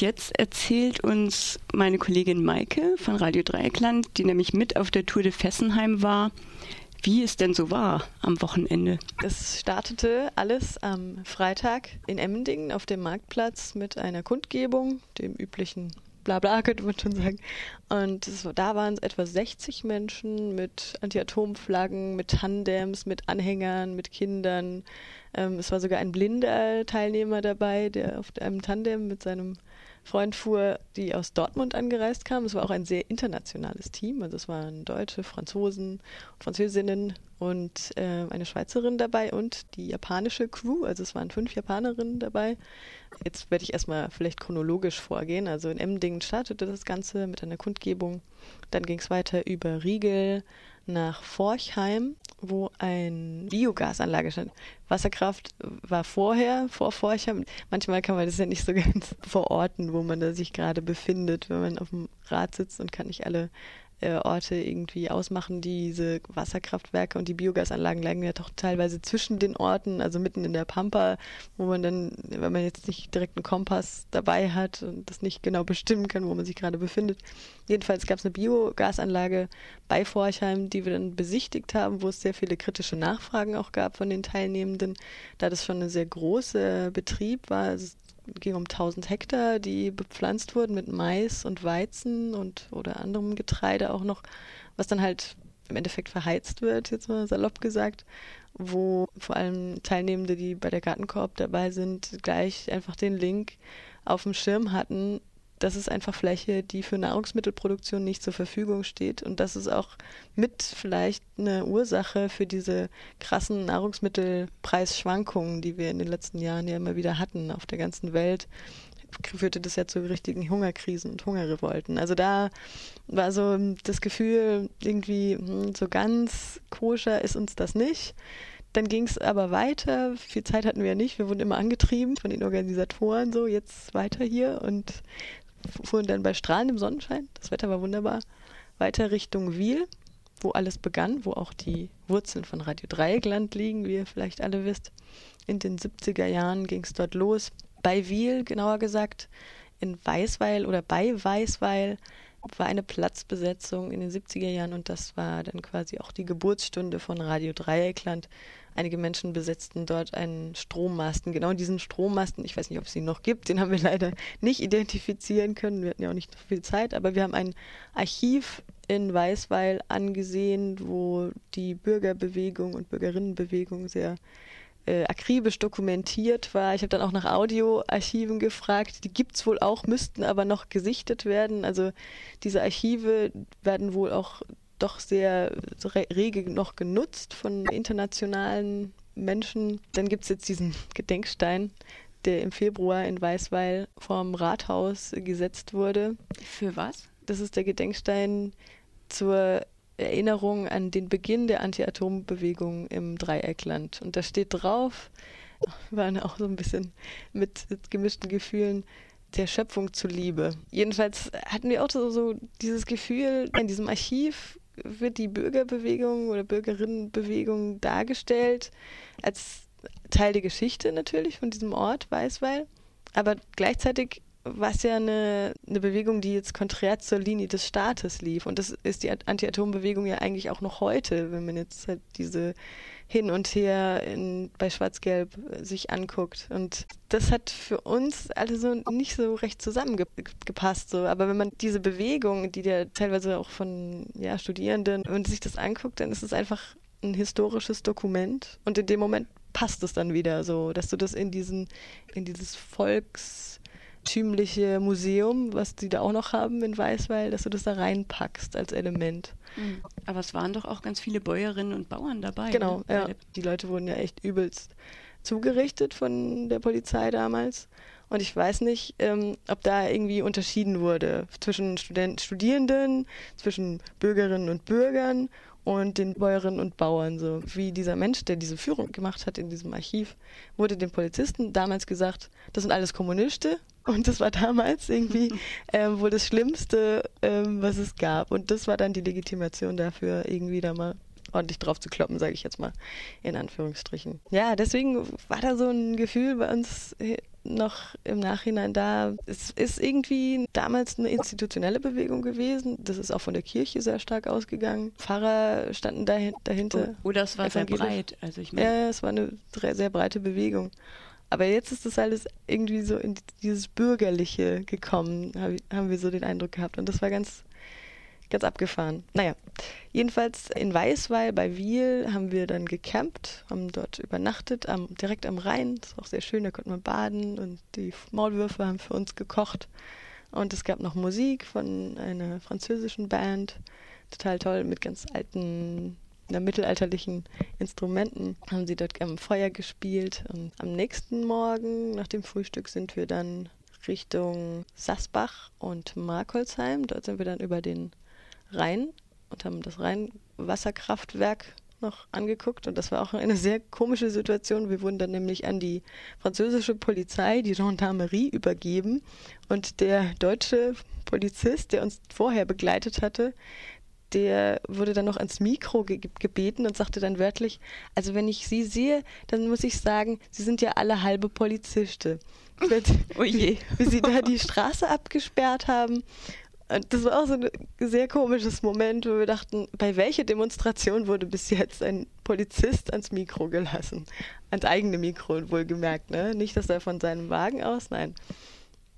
Jetzt erzählt uns meine Kollegin Maike von Radio Dreieckland, die nämlich mit auf der Tour de Fessenheim war, wie es denn so war am Wochenende. Es startete alles am Freitag in Emmendingen auf dem Marktplatz mit einer Kundgebung, dem üblichen Blabla, könnte man schon sagen. Und es, da waren es etwa 60 Menschen mit Anti-Atom-Flaggen, mit Tandems, mit Anhängern, mit Kindern. Ähm, es war sogar ein blinder Teilnehmer dabei, der auf einem Tandem mit seinem Freund fuhr, die aus Dortmund angereist kam. Es war auch ein sehr internationales Team. Also es waren Deutsche, Franzosen, Französinnen und äh, eine Schweizerin dabei und die japanische Crew. Also es waren fünf Japanerinnen dabei. Jetzt werde ich erstmal vielleicht chronologisch vorgehen. Also in Emdingen startete das Ganze mit einer Kundgebung. Dann ging es weiter über Riegel nach Forchheim, wo eine Biogasanlage stand. Wasserkraft war vorher, vor Forchheim. Manchmal kann man das ja nicht so ganz verorten, wo man da sich gerade befindet, wenn man auf dem Rad sitzt und kann nicht alle äh, Orte irgendwie ausmachen. Diese Wasserkraftwerke und die Biogasanlagen lagen ja doch teilweise zwischen den Orten, also mitten in der Pampa, wo man dann, wenn man jetzt nicht direkt einen Kompass dabei hat und das nicht genau bestimmen kann, wo man sich gerade befindet. Jedenfalls gab es eine Biogasanlage bei Forchheim, die wir dann besichtigt haben, wo es sehr viele kritische Nachfragen auch gab von den Teilnehmenden, da das schon ein sehr großer Betrieb war. Also ging um 1000 Hektar, die bepflanzt wurden mit Mais und Weizen und oder anderem Getreide auch noch, was dann halt im Endeffekt verheizt wird, jetzt mal salopp gesagt, wo vor allem Teilnehmende, die bei der Gartenkorb dabei sind, gleich einfach den Link auf dem Schirm hatten, das ist einfach Fläche, die für Nahrungsmittelproduktion nicht zur Verfügung steht. Und das ist auch mit vielleicht eine Ursache für diese krassen Nahrungsmittelpreisschwankungen, die wir in den letzten Jahren ja immer wieder hatten auf der ganzen Welt führte das ja zu richtigen Hungerkrisen und Hungerrevolten. Also da war so das Gefühl, irgendwie hm, so ganz koscher ist uns das nicht. Dann ging es aber weiter. Viel Zeit hatten wir ja nicht. Wir wurden immer angetrieben von den Organisatoren, so jetzt weiter hier. Und fuhren dann bei strahlendem Sonnenschein, das Wetter war wunderbar, weiter Richtung Wiel, wo alles begann, wo auch die Wurzeln von Radio Dreieckland liegen, wie ihr vielleicht alle wisst. In den 70er Jahren ging es dort los. Bei Wiel, genauer gesagt, in Weißweil oder bei Weißweil war eine Platzbesetzung in den 70er Jahren und das war dann quasi auch die Geburtsstunde von Radio Dreieckland. Einige Menschen besetzten dort einen Strommasten. Genau diesen Strommasten, ich weiß nicht, ob es ihn noch gibt, den haben wir leider nicht identifizieren können. Wir hatten ja auch nicht so viel Zeit, aber wir haben ein Archiv in Weißweil angesehen, wo die Bürgerbewegung und Bürgerinnenbewegung sehr äh, akribisch dokumentiert war. Ich habe dann auch nach Audioarchiven gefragt. Die gibt's wohl auch, müssten aber noch gesichtet werden. Also diese Archive werden wohl auch doch sehr rege noch genutzt von internationalen Menschen. Dann gibt es jetzt diesen Gedenkstein, der im Februar in Weißweil vorm Rathaus gesetzt wurde. Für was? Das ist der Gedenkstein zur Erinnerung an den Beginn der Anti-Atom-Bewegung im Dreieckland. Und da steht drauf, waren auch so ein bisschen mit gemischten Gefühlen, der Schöpfung zuliebe. Jedenfalls hatten wir auch so, so dieses Gefühl, in diesem Archiv wird die Bürgerbewegung oder Bürgerinnenbewegung dargestellt als Teil der Geschichte natürlich von diesem Ort Weißweil, aber gleichzeitig war es ja eine, eine Bewegung, die jetzt konträr zur Linie des Staates lief. Und das ist die Anti-Atom-Bewegung ja eigentlich auch noch heute, wenn man jetzt halt diese hin und her in, bei Schwarz-Gelb sich anguckt. Und das hat für uns alle so nicht so recht zusammengepasst. So. Aber wenn man diese Bewegung, die ja teilweise auch von ja, Studierenden, wenn man sich das anguckt, dann ist es einfach ein historisches Dokument. Und in dem Moment passt es dann wieder so, dass du das in diesen, in dieses Volks eigentümliche Museum, was die da auch noch haben in Weißweil, dass du das da reinpackst als Element. Mhm. Aber es waren doch auch ganz viele Bäuerinnen und Bauern dabei. Genau, ne? ja. Die Leute wurden ja echt übelst zugerichtet von der Polizei damals. Und ich weiß nicht, ähm, ob da irgendwie unterschieden wurde zwischen Student Studierenden, zwischen Bürgerinnen und Bürgern und den Bäuerinnen und Bauern. So wie dieser Mensch, der diese Führung gemacht hat in diesem Archiv, wurde den Polizisten damals gesagt, das sind alles Kommunisten und das war damals irgendwie ähm, wohl das Schlimmste, ähm, was es gab. Und das war dann die Legitimation dafür, irgendwie da mal ordentlich drauf zu kloppen, sage ich jetzt mal in Anführungsstrichen. Ja, deswegen war da so ein Gefühl bei uns noch im Nachhinein da. Es ist irgendwie damals eine institutionelle Bewegung gewesen. Das ist auch von der Kirche sehr stark ausgegangen. Pfarrer standen dahinter. Oh, oh das war sehr breit. Also ich meine, ja, es war eine sehr breite Bewegung. Aber jetzt ist das alles irgendwie so in dieses Bürgerliche gekommen, haben wir so den Eindruck gehabt. Und das war ganz, ganz abgefahren. Naja, jedenfalls in Weißweil bei Wiel haben wir dann gecampt, haben dort übernachtet, am, direkt am Rhein. Das war auch sehr schön, da konnte man baden und die Maulwürfe haben für uns gekocht. Und es gab noch Musik von einer französischen Band. Total toll, mit ganz alten na, mittelalterlichen Instrumenten haben sie dort am Feuer gespielt. Und am nächsten Morgen, nach dem Frühstück, sind wir dann Richtung Sassbach und Markolsheim. Dort sind wir dann über den Rhein und haben das Rheinwasserkraftwerk noch angeguckt und das war auch eine sehr komische Situation. Wir wurden dann nämlich an die französische Polizei, die Gendarmerie, übergeben und der deutsche Polizist, der uns vorher begleitet hatte, der wurde dann noch ans Mikro ge gebeten und sagte dann wörtlich, also wenn ich Sie sehe, dann muss ich sagen, Sie sind ja alle halbe Poliziste. oh je. Wie Sie da die Straße abgesperrt haben. Das war auch so ein sehr komisches Moment, wo wir dachten, bei welcher Demonstration wurde bis jetzt ein Polizist ans Mikro gelassen? Ans eigene Mikro, wohlgemerkt, ne? Nicht, dass er von seinem Wagen aus, nein.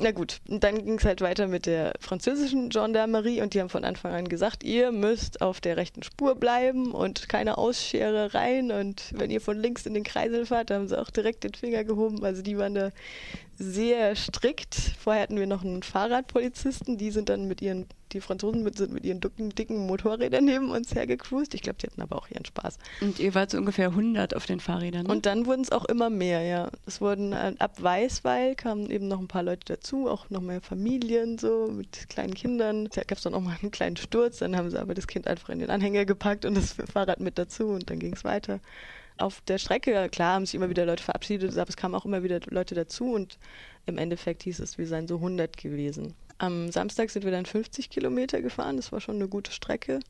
Na gut, dann ging es halt weiter mit der französischen Gendarmerie und die haben von Anfang an gesagt, ihr müsst auf der rechten Spur bleiben und keine Ausscherereien und wenn ihr von links in den Kreisel fahrt, haben sie auch direkt den Finger gehoben. Also die waren da sehr strikt. Vorher hatten wir noch einen Fahrradpolizisten, die sind dann mit ihren die Franzosen mit, sind mit ihren dicken, dicken Motorrädern neben uns hergecruised. Ich glaube, die hatten aber auch ihren Spaß. Und ihr wart so ungefähr 100 auf den Fahrrädern. Ne? Und dann wurden es auch immer mehr, ja. Es wurden äh, ab Weißweil kamen eben noch ein paar Leute dazu, auch noch mehr Familien so mit kleinen Kindern. Da gab es dann auch mal einen kleinen Sturz, dann haben sie aber das Kind einfach in den Anhänger gepackt und das Fahrrad mit dazu und dann ging es weiter auf der Strecke, klar, haben sich immer wieder Leute verabschiedet, aber es kamen auch immer wieder Leute dazu und im Endeffekt hieß es, wir seien so 100 gewesen. Am Samstag sind wir dann 50 Kilometer gefahren. Das war schon eine gute Strecke.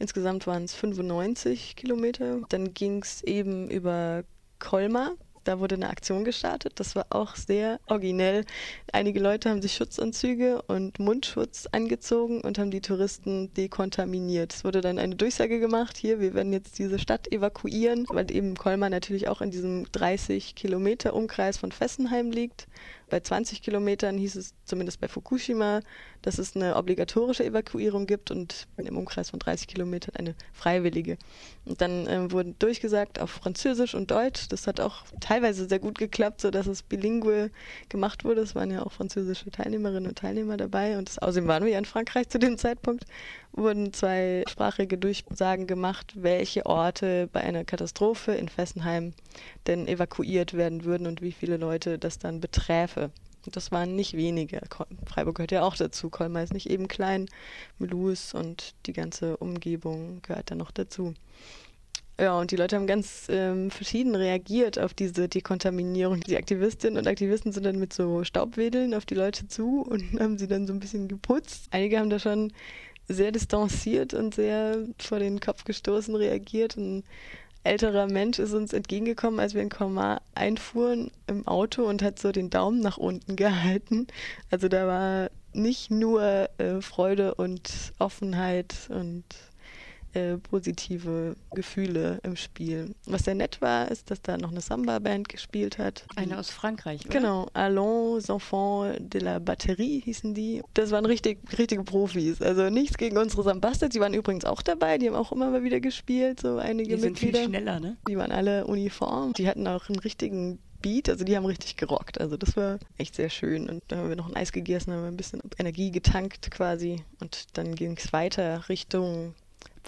Insgesamt waren es 95 Kilometer. Dann ging es eben über Colmar. Da wurde eine Aktion gestartet. Das war auch sehr originell. Einige Leute haben sich Schutzanzüge und Mundschutz angezogen und haben die Touristen dekontaminiert. Es wurde dann eine Durchsage gemacht, hier, wir werden jetzt diese Stadt evakuieren, weil eben Colmar natürlich auch in diesem 30 Kilometer Umkreis von Fessenheim liegt. Bei 20 Kilometern hieß es zumindest bei Fukushima, dass es eine obligatorische Evakuierung gibt und im Umkreis von 30 Kilometern eine freiwillige. Und dann ähm, wurde durchgesagt auf Französisch und Deutsch. Das hat auch teilweise sehr gut geklappt, sodass es bilingual gemacht wurde. Es waren ja auch französische Teilnehmerinnen und Teilnehmer dabei. Und das, außerdem waren wir ja in Frankreich zu dem Zeitpunkt wurden zweisprachige Durchsagen gemacht, welche Orte bei einer Katastrophe in Fessenheim denn evakuiert werden würden und wie viele Leute das dann beträfe. Und das waren nicht wenige. Freiburg gehört ja auch dazu. Colmar ist nicht eben klein. Mulhouse und die ganze Umgebung gehört da noch dazu. Ja, und die Leute haben ganz ähm, verschieden reagiert auf diese Dekontaminierung. Die Aktivistinnen und Aktivisten sind dann mit so Staubwedeln auf die Leute zu und haben sie dann so ein bisschen geputzt. Einige haben da schon sehr distanziert und sehr vor den Kopf gestoßen reagiert. Ein älterer Mensch ist uns entgegengekommen, als wir in Colmar einfuhren im Auto und hat so den Daumen nach unten gehalten. Also da war nicht nur äh, Freude und Offenheit und äh, positive Gefühle im Spiel. Was sehr nett war, ist, dass da noch eine Samba-Band gespielt hat. Eine aus Frankreich, oder? Genau, Allons Enfants de la Batterie hießen die. Das waren richtig, richtige Profis. Also nichts gegen unsere Sambastas, die waren übrigens auch dabei, die haben auch immer mal wieder gespielt, so einige die Mitglieder. Die sind viel schneller, ne? Die waren alle uniform. Die hatten auch einen richtigen Beat, also die haben richtig gerockt. Also das war echt sehr schön. Und da haben wir noch ein Eis gegessen, haben wir ein bisschen Energie getankt quasi. Und dann ging es weiter Richtung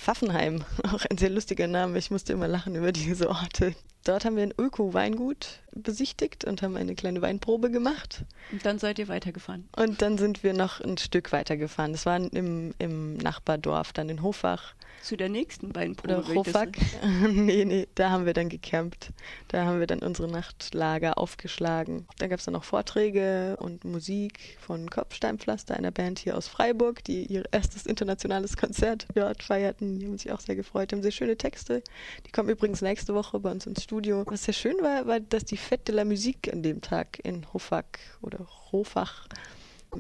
Pfaffenheim, auch ein sehr lustiger Name. Ich musste immer lachen über diese Orte. Dort haben wir ein Öko-Weingut besichtigt und haben eine kleine Weinprobe gemacht. Und dann seid ihr weitergefahren. Und dann sind wir noch ein Stück weitergefahren. Das war im, im Nachbardorf, dann in Hofach. Zu der nächsten Weinprobe. Oder Rofak. nee, nee, da haben wir dann gecampt. Da haben wir dann unsere Nachtlager aufgeschlagen. Da gab es dann noch Vorträge und Musik von Kopfsteinpflaster, einer Band hier aus Freiburg, die ihr erstes internationales Konzert dort feierten. Die haben sich auch sehr gefreut. Die haben sehr schöne Texte. Die kommen übrigens nächste Woche bei uns ins Studio. Was sehr schön war, war, dass die Fête de la Musique an dem Tag in Hofak oder Hofach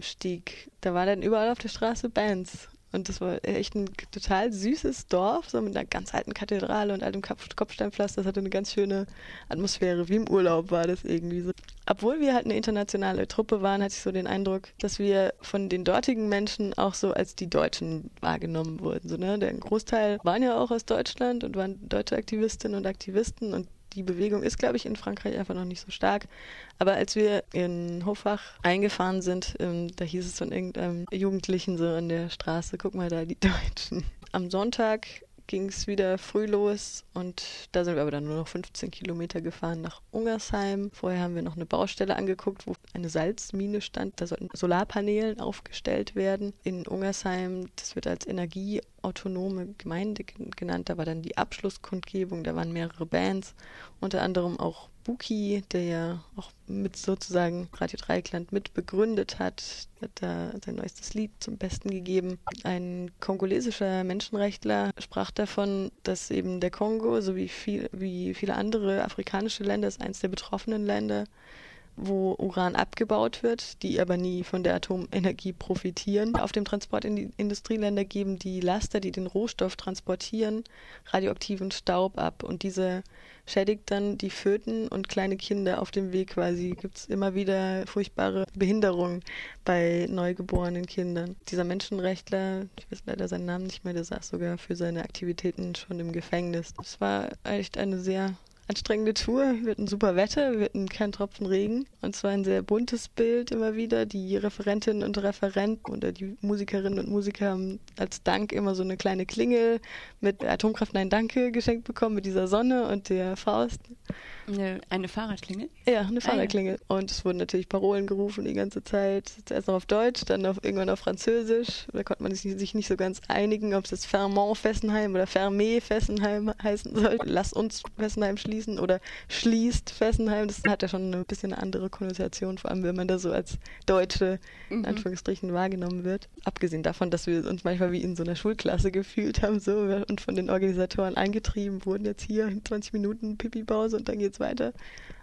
stieg. Da waren dann überall auf der Straße Bands. Und das war echt ein total süßes Dorf, so mit einer ganz alten Kathedrale und altem Kopfsteinpflaster. Das hatte eine ganz schöne Atmosphäre. Wie im Urlaub war das irgendwie so. Obwohl wir halt eine internationale Truppe waren, hatte ich so den Eindruck, dass wir von den dortigen Menschen auch so als die Deutschen wahrgenommen wurden. So, ne? Der Großteil waren ja auch aus Deutschland und waren deutsche Aktivistinnen und Aktivisten und die Bewegung ist, glaube ich, in Frankreich einfach noch nicht so stark. Aber als wir in Hofach eingefahren sind, ähm, da hieß es von irgendeinem Jugendlichen so an der Straße, guck mal da, die Deutschen. Am Sonntag ging es wieder früh los und da sind wir aber dann nur noch 15 Kilometer gefahren nach Ungersheim. Vorher haben wir noch eine Baustelle angeguckt, wo eine Salzmine stand. Da sollten Solarpaneele aufgestellt werden. In Ungersheim, das wird als energieautonome Gemeinde genannt. Da war dann die Abschlusskundgebung, da waren mehrere Bands, unter anderem auch Buki, der ja auch mit sozusagen Radio Dreieckland mit begründet hat, hat da sein neuestes Lied zum Besten gegeben. Ein kongolesischer Menschenrechtler sprach davon, dass eben der Kongo, so wie, viel, wie viele andere afrikanische Länder, ist eines der betroffenen Länder, wo Uran abgebaut wird, die aber nie von der Atomenergie profitieren. Auf dem Transport in die Industrieländer geben die Laster, die den Rohstoff transportieren, radioaktiven Staub ab und diese schädigt dann die Föten und kleine Kinder auf dem Weg quasi. Gibt es immer wieder furchtbare Behinderungen bei neugeborenen Kindern. Dieser Menschenrechtler, ich weiß leider seinen Namen nicht mehr, der saß sogar für seine Aktivitäten schon im Gefängnis. Es war echt eine sehr anstrengende Tour. Wir hatten super Wetter, wir hatten keinen Tropfen Regen. Und zwar ein sehr buntes Bild immer wieder. Die Referentinnen und Referenten oder die Musikerinnen und Musiker haben als Dank immer so eine kleine Klingel mit Atomkraft Nein Danke geschenkt bekommen, mit dieser Sonne und der Faust. Eine, eine Fahrradklingel? Ja, eine Fahrradklingel. Ah, ja. Und es wurden natürlich Parolen gerufen die ganze Zeit. Zuerst noch auf Deutsch, dann auf, irgendwann auf Französisch. Da konnte man sich, sich nicht so ganz einigen, ob es jetzt Fermont Fessenheim oder Fermé Fessenheim heißen soll. Lass uns Fessenheim schließen oder schließt Fessenheim. Das hat ja schon ein bisschen eine andere Konnotation, vor allem wenn man da so als Deutsche in mhm. Anführungsstrichen wahrgenommen wird. Abgesehen davon, dass wir uns manchmal wie in so einer Schulklasse gefühlt haben so und von den Organisatoren angetrieben wurden, jetzt hier 20 Minuten Pipi-Pause und dann geht's weiter,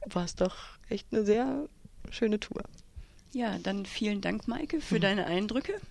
war es doch echt eine sehr schöne Tour. Ja, dann vielen Dank, Maike, für mhm. deine Eindrücke.